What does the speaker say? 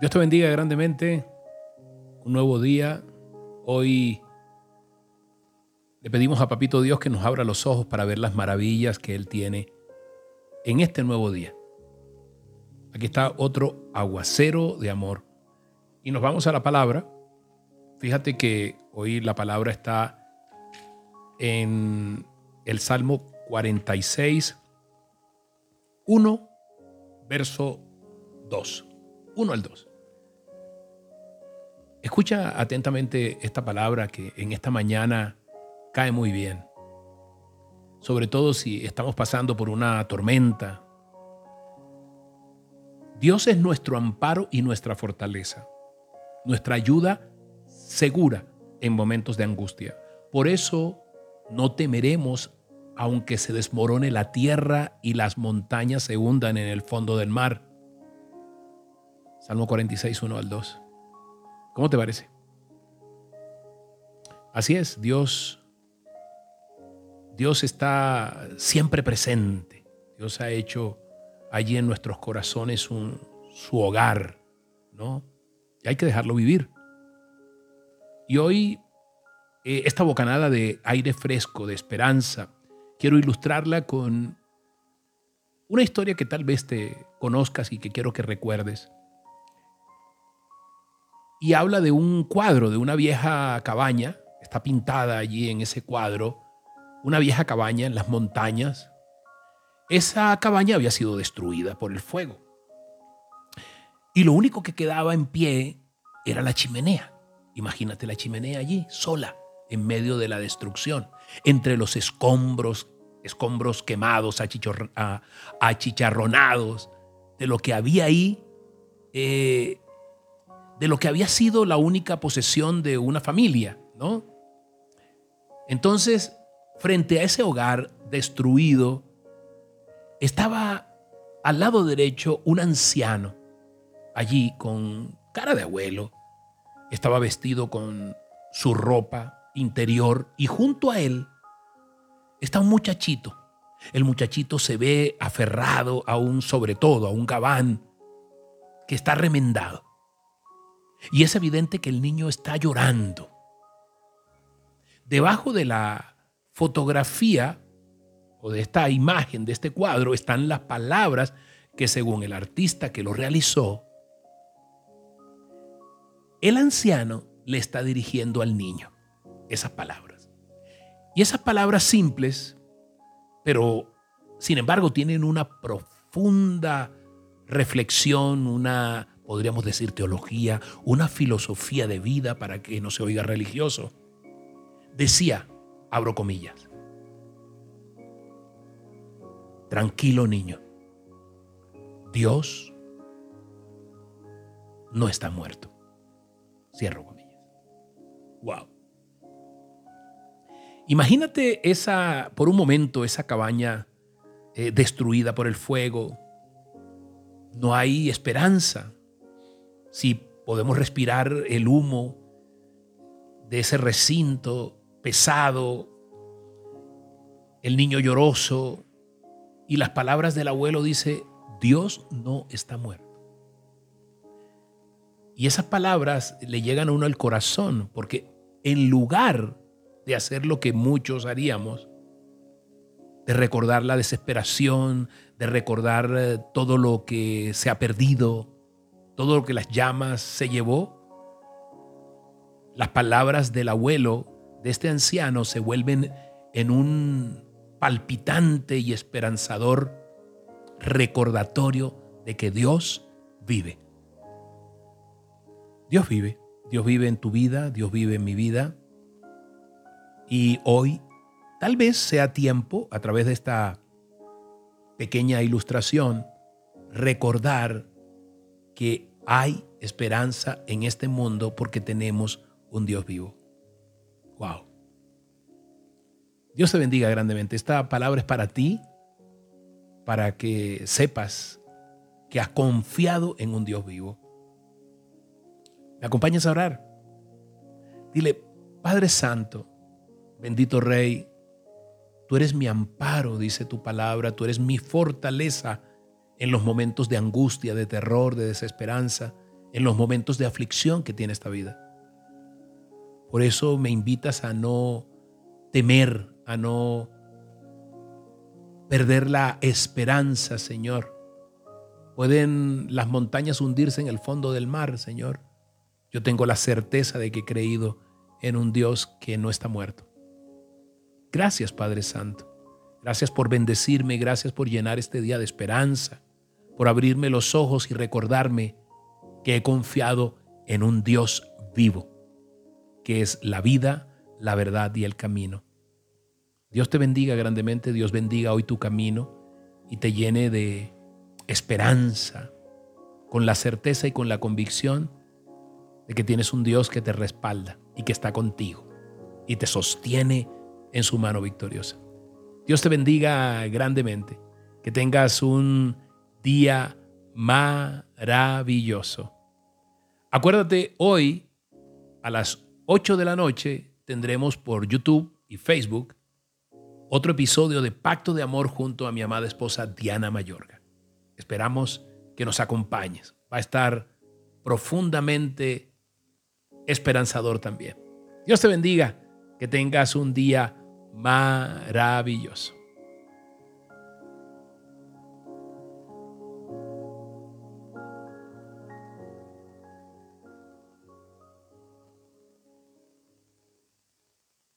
Dios te bendiga grandemente. Un nuevo día. Hoy le pedimos a Papito Dios que nos abra los ojos para ver las maravillas que Él tiene en este nuevo día. Aquí está otro aguacero de amor. Y nos vamos a la palabra. Fíjate que hoy la palabra está en el Salmo 46, 1, verso 2. 1 al 2. Escucha atentamente esta palabra que en esta mañana cae muy bien. Sobre todo si estamos pasando por una tormenta. Dios es nuestro amparo y nuestra fortaleza, nuestra ayuda segura en momentos de angustia. Por eso no temeremos aunque se desmorone la tierra y las montañas se hundan en el fondo del mar. Salmo 46, 1 al 2. ¿Cómo te parece? Así es, Dios, Dios está siempre presente. Dios ha hecho allí en nuestros corazones un, su hogar, ¿no? Y hay que dejarlo vivir. Y hoy, eh, esta bocanada de aire fresco, de esperanza, quiero ilustrarla con una historia que tal vez te conozcas y que quiero que recuerdes y habla de un cuadro, de una vieja cabaña, está pintada allí en ese cuadro, una vieja cabaña en las montañas. Esa cabaña había sido destruida por el fuego. Y lo único que quedaba en pie era la chimenea. Imagínate la chimenea allí, sola, en medio de la destrucción, entre los escombros, escombros quemados, achicharronados, de lo que había ahí eh, de lo que había sido la única posesión de una familia, ¿no? Entonces, frente a ese hogar destruido, estaba al lado derecho un anciano, allí con cara de abuelo, estaba vestido con su ropa interior y junto a él está un muchachito. El muchachito se ve aferrado a un sobre todo, a un gabán que está remendado. Y es evidente que el niño está llorando. Debajo de la fotografía o de esta imagen, de este cuadro, están las palabras que según el artista que lo realizó, el anciano le está dirigiendo al niño esas palabras. Y esas palabras simples, pero sin embargo tienen una profunda reflexión, una podríamos decir teología, una filosofía de vida para que no se oiga religioso. Decía, abro comillas, tranquilo niño, Dios no está muerto. Cierro comillas. Wow. Imagínate esa, por un momento, esa cabaña eh, destruida por el fuego. No hay esperanza si podemos respirar el humo de ese recinto pesado, el niño lloroso, y las palabras del abuelo dice, Dios no está muerto. Y esas palabras le llegan a uno al corazón, porque en lugar de hacer lo que muchos haríamos, de recordar la desesperación, de recordar eh, todo lo que se ha perdido, todo lo que las llamas se llevó, las palabras del abuelo de este anciano se vuelven en un palpitante y esperanzador recordatorio de que Dios vive. Dios vive, Dios vive en tu vida, Dios vive en mi vida. Y hoy tal vez sea tiempo, a través de esta pequeña ilustración, recordar que hay esperanza en este mundo porque tenemos un Dios vivo. Wow. Dios te bendiga grandemente. Esta palabra es para ti, para que sepas que has confiado en un Dios vivo. ¿Me acompañas a orar? Dile, Padre Santo, bendito Rey, tú eres mi amparo, dice tu palabra, tú eres mi fortaleza en los momentos de angustia, de terror, de desesperanza, en los momentos de aflicción que tiene esta vida. Por eso me invitas a no temer, a no perder la esperanza, Señor. Pueden las montañas hundirse en el fondo del mar, Señor. Yo tengo la certeza de que he creído en un Dios que no está muerto. Gracias, Padre Santo. Gracias por bendecirme, gracias por llenar este día de esperanza, por abrirme los ojos y recordarme que he confiado en un Dios vivo, que es la vida, la verdad y el camino. Dios te bendiga grandemente, Dios bendiga hoy tu camino y te llene de esperanza, con la certeza y con la convicción de que tienes un Dios que te respalda y que está contigo y te sostiene en su mano victoriosa. Dios te bendiga grandemente, que tengas un día maravilloso. Acuérdate, hoy a las 8 de la noche tendremos por YouTube y Facebook otro episodio de Pacto de Amor junto a mi amada esposa Diana Mayorga. Esperamos que nos acompañes. Va a estar profundamente esperanzador también. Dios te bendiga, que tengas un día maravilloso.